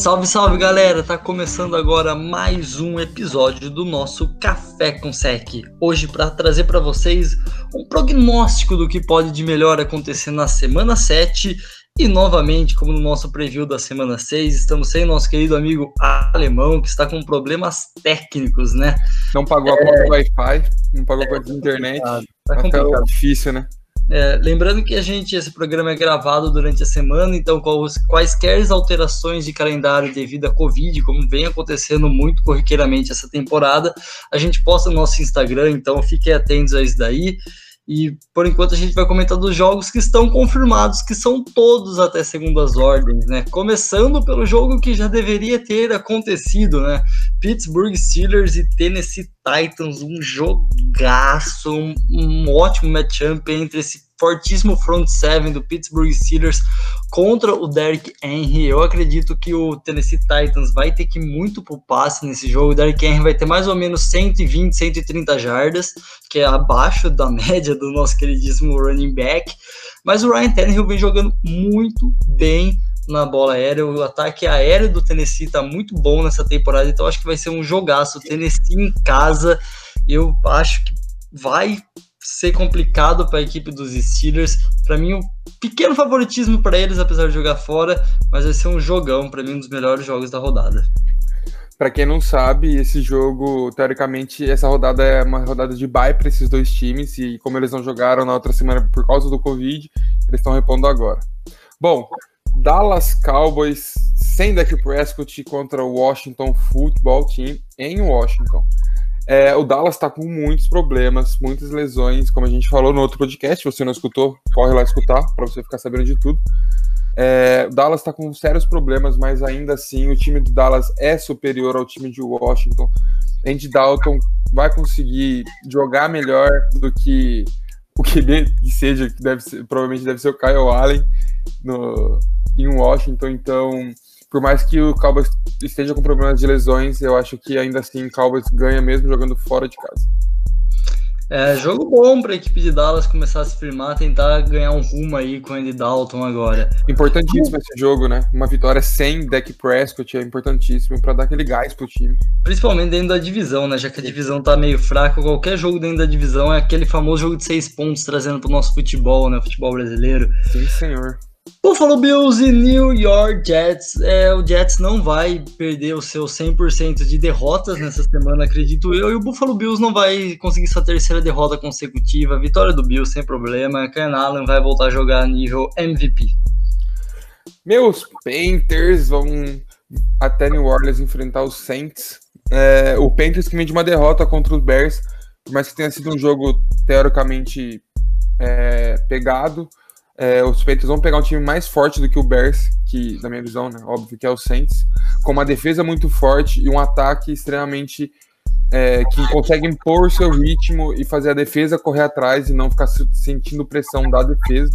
Salve, salve galera! Tá começando agora mais um episódio do nosso Café com Sec. Hoje para trazer para vocês um prognóstico do que pode de melhor acontecer na semana 7 e novamente, como no nosso preview da semana 6, estamos sem nosso querido amigo alemão que está com problemas técnicos, né? Não pagou a conta do Wi-Fi, não pagou a conta de internet. Tá complicado. difícil, né? É, lembrando que a gente, esse programa é gravado durante a semana, então quaisquer alterações de calendário devido à Covid, como vem acontecendo muito corriqueiramente essa temporada, a gente posta no nosso Instagram, então fiquem atentos a isso daí. E por enquanto a gente vai comentar dos jogos que estão confirmados, que são todos até segundas ordens, né? Começando pelo jogo que já deveria ter acontecido, né? Pittsburgh Steelers e Tennessee Titans, um jogaço, um, um ótimo matchup entre esse fortíssimo front seven do Pittsburgh Steelers contra o Derrick Henry. Eu acredito que o Tennessee Titans vai ter que ir muito pro passe nesse jogo. O Derrick Henry vai ter mais ou menos 120, 130 jardas, que é abaixo da média do nosso queridíssimo running back. Mas o Ryan Tannehill vem jogando muito bem na bola aérea. O ataque aéreo do Tennessee está muito bom nessa temporada, então acho que vai ser um jogaço. O Tennessee em casa, eu acho que vai ser complicado para a equipe dos Steelers. Para mim, um pequeno favoritismo para eles, apesar de jogar fora, mas vai ser um jogão, para mim, um dos melhores jogos da rodada. Para quem não sabe, esse jogo, teoricamente, essa rodada é uma rodada de bye para esses dois times, e como eles não jogaram na outra semana por causa do Covid, eles estão repondo agora. Bom, Dallas Cowboys sem Dak Prescott contra o Washington Football Team em Washington. É, o Dallas está com muitos problemas, muitas lesões, como a gente falou no outro podcast. Se você não escutou, corre lá escutar para você ficar sabendo de tudo. É, o Dallas está com sérios problemas, mas ainda assim o time do Dallas é superior ao time de Washington. Andy Dalton vai conseguir jogar melhor do que o que seja, que deve ser, provavelmente deve ser o Kyle Allen no, em Washington. Então, por mais que o Cowboys esteja com problemas de lesões, eu acho que ainda assim o Cowboys ganha mesmo jogando fora de casa. É, jogo bom para a equipe de Dallas começar a se firmar, tentar ganhar um rumo aí com o Andy Dalton agora. Importantíssimo esse jogo, né? Uma vitória sem Dak Prescott é importantíssimo para dar aquele gás pro time. Principalmente dentro da divisão, né? Já que a divisão tá meio fraca, qualquer jogo dentro da divisão é aquele famoso jogo de seis pontos trazendo pro nosso futebol, né? Futebol brasileiro. Sim, senhor. Buffalo Bills e New York Jets. É, o Jets não vai perder o seu 100% de derrotas nessa semana, acredito eu. E o Buffalo Bills não vai conseguir sua terceira derrota consecutiva. Vitória do Bills sem problema. Ken Allen vai voltar a jogar nível MVP. Meus Panthers vão até New Orleans enfrentar os Saints. É, o Panthers que vem de uma derrota contra os Bears, mais que tenha sido um jogo teoricamente é, pegado é, os Patriots vão pegar um time mais forte do que o Bears, que, na minha visão, né, óbvio que é o Saints, com uma defesa muito forte e um ataque extremamente é, que consegue impor o seu ritmo e fazer a defesa correr atrás e não ficar sentindo pressão da defesa.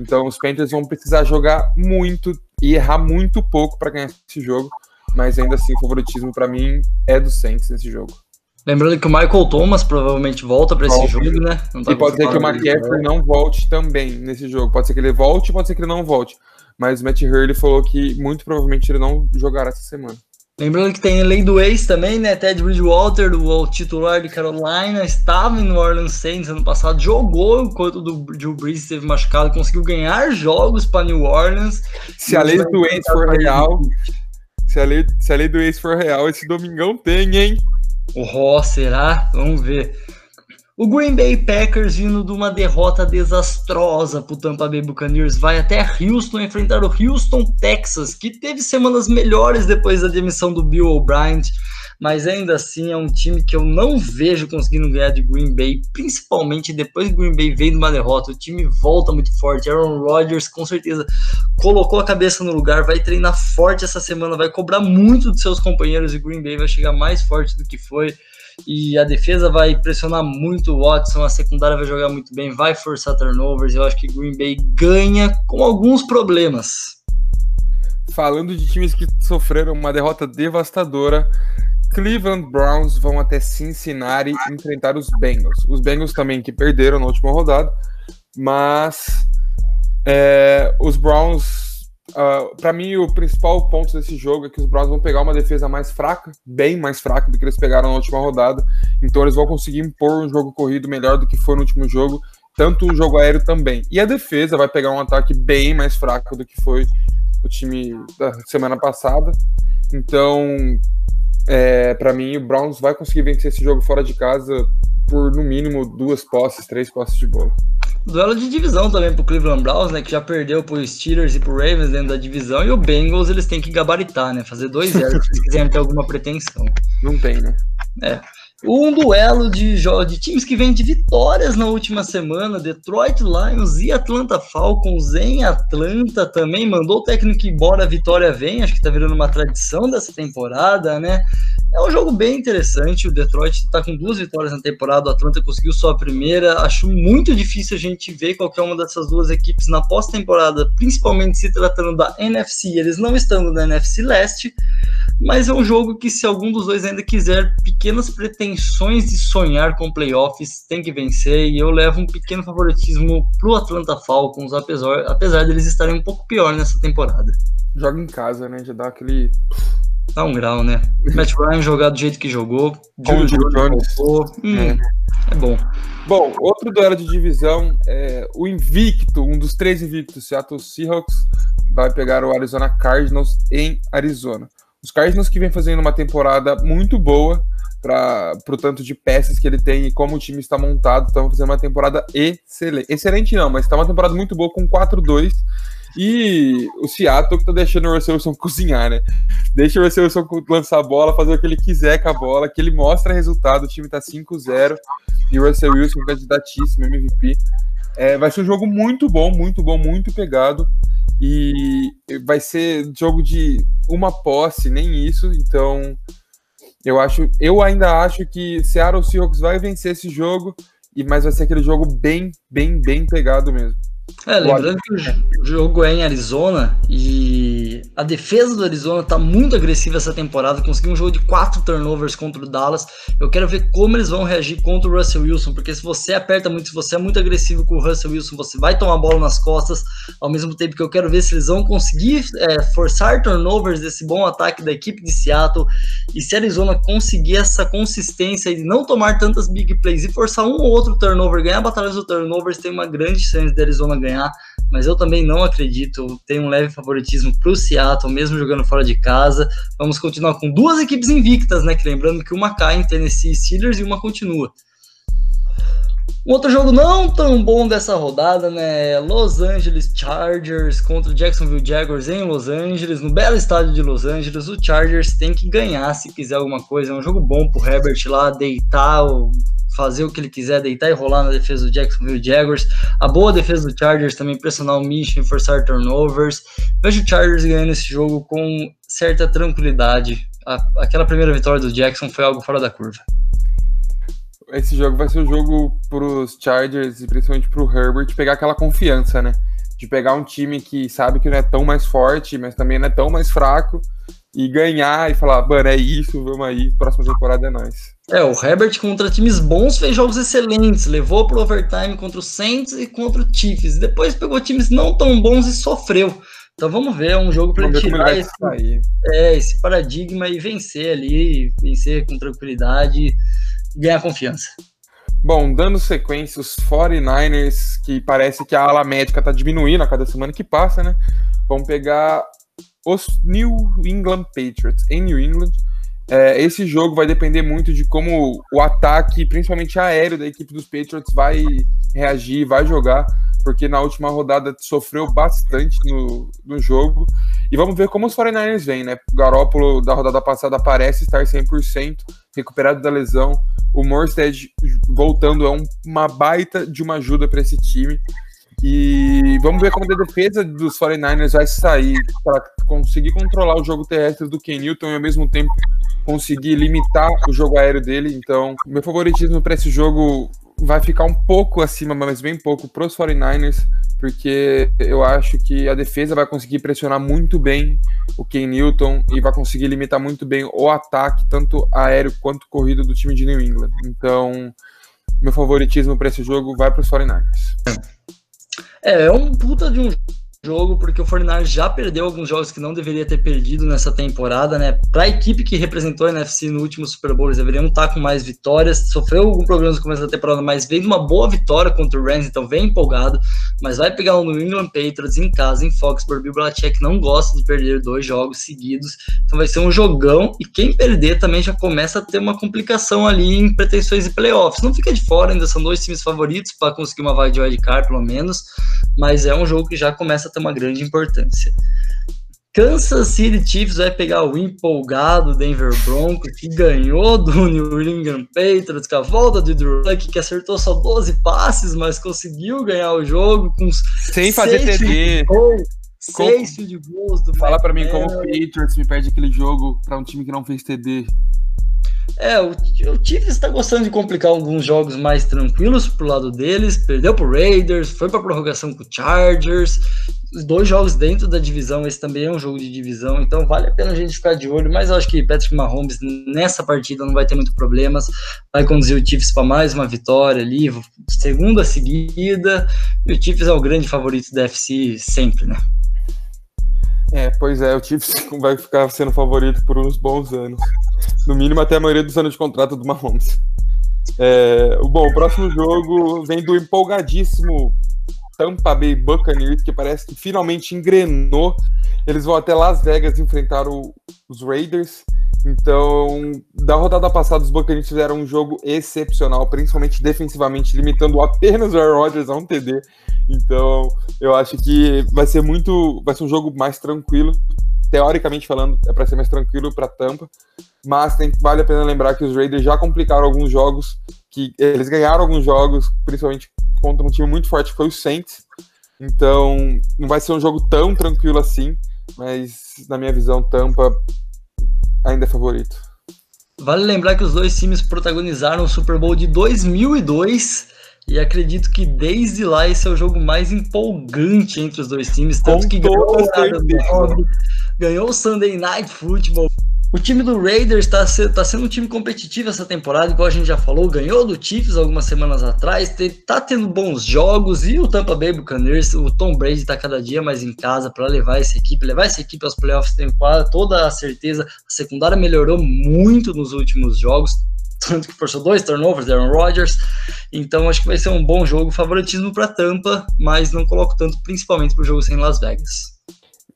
Então, os Panthers vão precisar jogar muito e errar muito pouco para ganhar esse jogo, mas ainda assim, o favoritismo para mim é do Saints nesse jogo. Lembrando que o Michael Thomas provavelmente volta para esse jogo, né? Tá e pode ser que o McCaffrey não volte também nesse jogo. Pode ser que ele volte, pode ser que ele não volte. Mas o Matt Hurley falou que muito provavelmente ele não jogará essa semana. Lembrando que tem lei do ex também, né? Ted Bridgewater, o titular de Carolina, estava em New Orleans Saints ano passado, jogou enquanto o Drew Brees esteve machucado, conseguiu ganhar jogos para New Orleans. Se a lei do ex for real, se a lei, se a lei do ex for real, esse domingão tem, hein? O Ró, será? Vamos ver. O Green Bay Packers, vindo de uma derrota desastrosa para o Tampa Bay Buccaneers, vai até Houston enfrentar o Houston Texas, que teve semanas melhores depois da demissão do Bill O'Brien, mas ainda assim é um time que eu não vejo conseguindo ganhar de Green Bay, principalmente depois que Green Bay veio de uma derrota. O time volta muito forte. Aaron Rodgers, com certeza, colocou a cabeça no lugar, vai treinar forte essa semana, vai cobrar muito dos seus companheiros e Green Bay vai chegar mais forte do que foi. E a defesa vai pressionar muito o Watson, a secundária vai jogar muito bem, vai forçar turnovers. Eu acho que Green Bay ganha com alguns problemas. Falando de times que sofreram uma derrota devastadora, Cleveland Browns vão até Cincinnati enfrentar os Bengals. Os Bengals também que perderam na última rodada, mas é, os Browns Uh, para mim, o principal ponto desse jogo é que os Browns vão pegar uma defesa mais fraca, bem mais fraca do que eles pegaram na última rodada. Então, eles vão conseguir impor um jogo corrido melhor do que foi no último jogo, tanto o jogo aéreo também. E a defesa vai pegar um ataque bem mais fraco do que foi o time da semana passada. Então, é, para mim, o Browns vai conseguir vencer esse jogo fora de casa por no mínimo duas posses, três posses de bola. Duelo de divisão também pro Cleveland Browns, né? Que já perdeu pro Steelers e pro Ravens dentro da divisão. E o Bengals eles têm que gabaritar, né? Fazer dois 0 se quiserem ter alguma pretensão. Não tem, né? É. Um duelo de, de times que vem de vitórias na última semana, Detroit Lions e Atlanta Falcons em Atlanta também mandou o técnico embora, a vitória vem, acho que tá virando uma tradição dessa temporada, né? É um jogo bem interessante. O Detroit está com duas vitórias na temporada. O Atlanta conseguiu sua primeira. Acho muito difícil a gente ver qualquer uma dessas duas equipes na pós-temporada, principalmente se tratando da NFC. Eles não estão na NFC Leste, mas é um jogo que, se algum dos dois ainda quiser pequenas pretensões de sonhar com playoffs, tem que vencer. E eu levo um pequeno favoritismo para o Atlanta Falcons, apesar, apesar deles estarem um pouco pior nessa temporada. Joga em casa, né? Já dá aquele Dá um grau, né? Matt Ryan jogar do jeito que jogou, Julio Jones hum, é. é. bom. Bom, outro duelo de divisão é o invicto, um dos três invictos, Seattle Seahawks vai pegar o Arizona Cardinals em Arizona. Os Cardinals que vem fazendo uma temporada muito boa para o tanto de peças que ele tem e como o time está montado, estão fazendo uma temporada excelente. Excelente não, mas está uma temporada muito boa com 4-2 e o Seattle que tá deixando o Russell Wilson cozinhar, né? Deixa o Russell Wilson lançar a bola, fazer o que ele quiser com a bola, que ele mostra resultado, o time tá 5-0 e o Russell Wilson candidatíssimo MVP. É, vai ser um jogo muito bom, muito bom, muito pegado. E vai ser jogo de uma posse, nem isso. Então, eu acho, eu ainda acho que Seattle Seahawks vai vencer esse jogo, e mas vai ser aquele jogo bem, bem, bem pegado mesmo. É, lembrando que o jogo é em Arizona e a defesa do Arizona tá muito agressiva essa temporada. Conseguiu um jogo de quatro turnovers contra o Dallas. Eu quero ver como eles vão reagir contra o Russell Wilson, porque se você aperta muito, se você é muito agressivo com o Russell Wilson, você vai tomar a bola nas costas. Ao mesmo tempo que eu quero ver se eles vão conseguir é, forçar turnovers desse bom ataque da equipe de Seattle. E se a Arizona conseguir essa consistência de não tomar tantas big plays e forçar um ou outro turnover, ganhar batalhas do turnovers, tem uma grande chance de Arizona ganhar ganhar, mas eu também não acredito. Tenho um leve favoritismo para o Seattle, mesmo jogando fora de casa. Vamos continuar com duas equipes invictas, né? Que lembrando que uma cai em Tennessee Steelers e uma continua. Um outro jogo não tão bom dessa rodada, né? Los Angeles Chargers contra Jacksonville Jaguars em Los Angeles, no belo estádio de Los Angeles. O Chargers tem que ganhar se quiser alguma coisa. É um jogo bom pro Herbert lá deitar, fazer o que ele quiser, deitar e rolar na defesa do Jacksonville Jaguars. A boa defesa do Chargers também pressionar o Mission, forçar turnovers. Vejo o Chargers ganhando esse jogo com certa tranquilidade. aquela primeira vitória do Jackson foi algo fora da curva esse jogo vai ser o jogo para os Chargers e principalmente para o Herbert pegar aquela confiança, né? De pegar um time que sabe que não é tão mais forte, mas também não é tão mais fraco e ganhar e falar, mano, é isso, vamos aí, próxima temporada é nós. É, o Herbert contra times bons fez jogos excelentes, levou pro overtime contra o Saints e contra o Chiefs, depois pegou times não tão bons e sofreu. Então vamos ver, é um jogo para tirar esse, é, esse paradigma e vencer ali, vencer com tranquilidade ganhar confiança. Bom, dando sequência, os 49ers, que parece que a ala médica tá diminuindo a cada semana que passa, né? Vão pegar os New England Patriots em New England. É, esse jogo vai depender muito de como o ataque, principalmente aéreo da equipe dos Patriots, vai reagir, vai jogar, porque na última rodada sofreu bastante no, no jogo. E vamos ver como os 49ers vêm, né? O Garópolo da rodada passada parece estar 100%, recuperado da lesão. O Morstead voltando é um, uma baita de uma ajuda para esse time. E vamos ver como a defesa dos 49ers vai sair para conseguir controlar o jogo terrestre do Ken Newton e ao mesmo tempo conseguir limitar o jogo aéreo dele. Então, meu favoritismo para esse jogo vai ficar um pouco acima, mas bem pouco, para os 49ers, porque eu acho que a defesa vai conseguir pressionar muito bem o Ken Newton e vai conseguir limitar muito bem o ataque, tanto aéreo quanto corrido do time de New England. Então, meu favoritismo para esse jogo vai para os 49ers. É, é um puta de um jogo, porque o Fortnite já perdeu alguns jogos que não deveria ter perdido nessa temporada, né? Para a equipe que representou a NFC no último Super Bowl, eles deveriam estar com mais vitórias. Sofreu algum problema no começo da temporada, mas veio uma boa vitória contra o Rams, então vem empolgado. Mas vai pegar o New England Patriots em casa, em Foxborough. Bill Belichick não gosta de perder dois jogos seguidos, então vai ser um jogão. E quem perder também já começa a ter uma complicação ali em pretensões de playoffs. Não fica de fora, ainda são dois times favoritos para conseguir uma vaga de wildcard, pelo menos. Mas é um jogo que já começa ter uma grande importância. Kansas City Chiefs vai pegar o empolgado Denver Broncos, que ganhou do New England Patriots com a volta de Drew Luck, que acertou só 12 passes, mas conseguiu ganhar o jogo com sem fazer TD. Seis de gols do Fala para mim como o Patriots me perde aquele jogo para um time que não fez TD. É, o, o Chiefs está gostando de complicar alguns jogos mais tranquilos pro lado deles. Perdeu pro Raiders, foi para prorrogação com o Chargers. Dois jogos dentro da divisão, esse também é um jogo de divisão, então vale a pena a gente ficar de olho. Mas eu acho que Patrick Mahomes nessa partida não vai ter muito problemas. Vai conduzir o Chiefs para mais uma vitória ali, segunda seguida. E o Chiefs é o grande favorito da FC sempre, né? É, pois é, o Chiefs vai ficar sendo favorito por uns bons anos. No mínimo até a maioria dos anos de contrato do Mahomes. É, bom, o próximo jogo vem do empolgadíssimo Tampa Bay Buccaneers, que parece que finalmente engrenou. Eles vão até Las Vegas enfrentar o, os Raiders. Então, da rodada passada, os Buccaneers fizeram um jogo excepcional, principalmente defensivamente, limitando apenas o Aaron Rodgers a um TD. Então, eu acho que vai ser muito, vai ser um jogo mais tranquilo. Teoricamente falando, é para ser mais tranquilo para Tampa, mas tem, vale a pena lembrar que os Raiders já complicaram alguns jogos, que eles ganharam alguns jogos, principalmente contra um time muito forte que foi o Saints. Então, não vai ser um jogo tão tranquilo assim, mas na minha visão, Tampa ainda é favorito. Vale lembrar que os dois times protagonizaram o Super Bowl de 2002 e acredito que desde lá esse é o jogo mais empolgante entre os dois times, tanto Com que ganhou, ganhou o Sunday Night Football o time do Raiders está tá sendo um time competitivo essa temporada, igual a gente já falou, ganhou do Chiefs algumas semanas atrás, está tendo bons jogos e o Tampa Bay Buccaneers, o Tom Brady está cada dia mais em casa para levar essa equipe, levar essa equipe aos playoffs, tenho toda a certeza. A secundária melhorou muito nos últimos jogos, tanto que forçou dois turnovers Aaron Rodgers. Então acho que vai ser um bom jogo, favoritismo para Tampa, mas não coloco tanto principalmente para o jogo sem Las Vegas.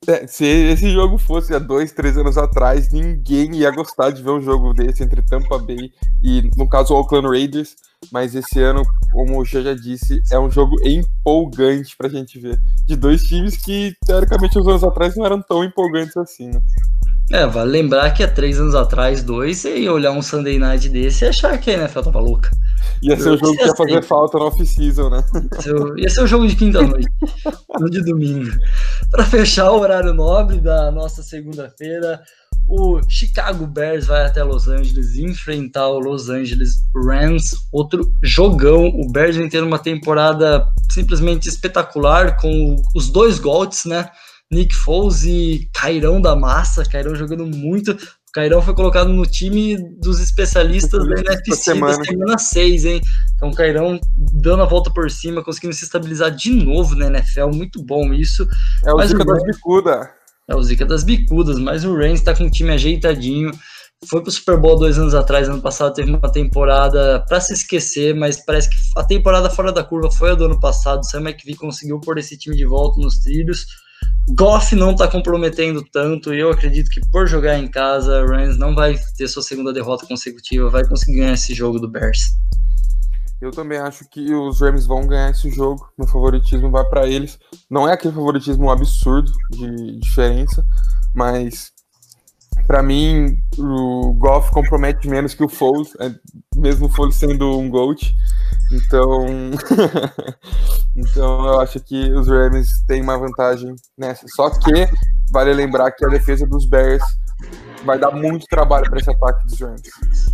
É, se esse jogo fosse há dois, três anos atrás, ninguém ia gostar de ver um jogo desse entre Tampa Bay e, no caso, o Oakland Raiders. Mas esse ano, como o Xê já disse, é um jogo empolgante pra gente ver. De dois times que, teoricamente, uns anos atrás não eram tão empolgantes assim, né? É, vale lembrar que há três anos atrás, dois, você ia olhar um Sunday Night desse e achar que a NFL tava louca. Ia ser o jogo que ia fazer falta no off-season, né? Ia ser o jogo de quinta-noite, no de domingo. Para fechar o horário nobre da nossa segunda-feira, o Chicago Bears vai até Los Angeles enfrentar o Los Angeles Rams, outro jogão. O Bears vem tendo uma temporada simplesmente espetacular com os dois golpes, né? Nick Foles e Cairão da Massa, Cairão jogando muito. Cairão foi colocado no time dos especialistas da NFC semana. da semana 6, hein? Então, Cairão dando a volta por cima, conseguindo se estabilizar de novo na NFL, muito bom isso. É o mas Zica o... das bicudas. É o Zica das bicudas, mas o Rams está com um time ajeitadinho. Foi pro Super Bowl dois anos atrás, ano passado teve uma temporada para se esquecer, mas parece que a temporada fora da curva foi a do ano passado. O Sam McVie conseguiu pôr esse time de volta nos trilhos. Goff não está comprometendo tanto e eu acredito que por jogar em casa, Rams não vai ter sua segunda derrota consecutiva, vai conseguir ganhar esse jogo do Bears. Eu também acho que os Rams vão ganhar esse jogo. Meu favoritismo vai para eles. Não é aquele favoritismo absurdo de diferença, mas para mim o Goff compromete menos que o Foles, é, mesmo o Foles sendo um GOAT. Então, então eu acho que os Rams têm uma vantagem nessa. Só que vale lembrar que a defesa dos Bears vai dar muito trabalho para esse ataque dos Rams.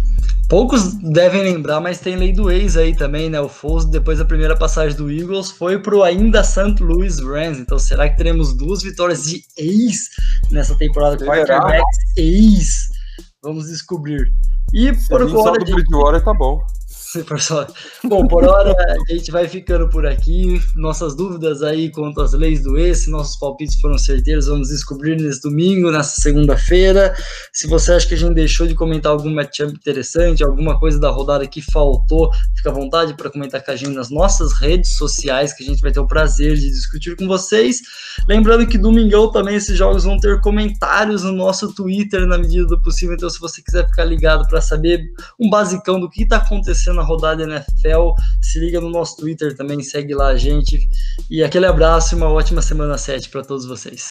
Poucos devem lembrar, mas tem lei do ex aí também, né? O Foles, depois da primeira passagem do Eagles, foi pro ainda St. Louis Rams. Então, será que teremos duas vitórias de ex nessa temporada? Quarterbacks ex. Vamos descobrir. E Se por agora. do Bridgewater tá bom. Bom, por hora a gente vai ficando por aqui. Nossas dúvidas aí quanto às leis do ex, nossos palpites foram certeiros, vamos descobrir nesse domingo, nessa segunda-feira. Se você acha que a gente deixou de comentar algum matchup interessante, alguma coisa da rodada que faltou, fica à vontade para comentar com a gente nas nossas redes sociais, que a gente vai ter o prazer de discutir com vocês. Lembrando que domingão também esses jogos vão ter comentários no nosso Twitter na medida do possível, então se você quiser ficar ligado para saber um basicão do que está acontecendo rodada NFL. Se liga no nosso Twitter também, segue lá a gente. E aquele abraço e uma ótima semana 7 para todos vocês.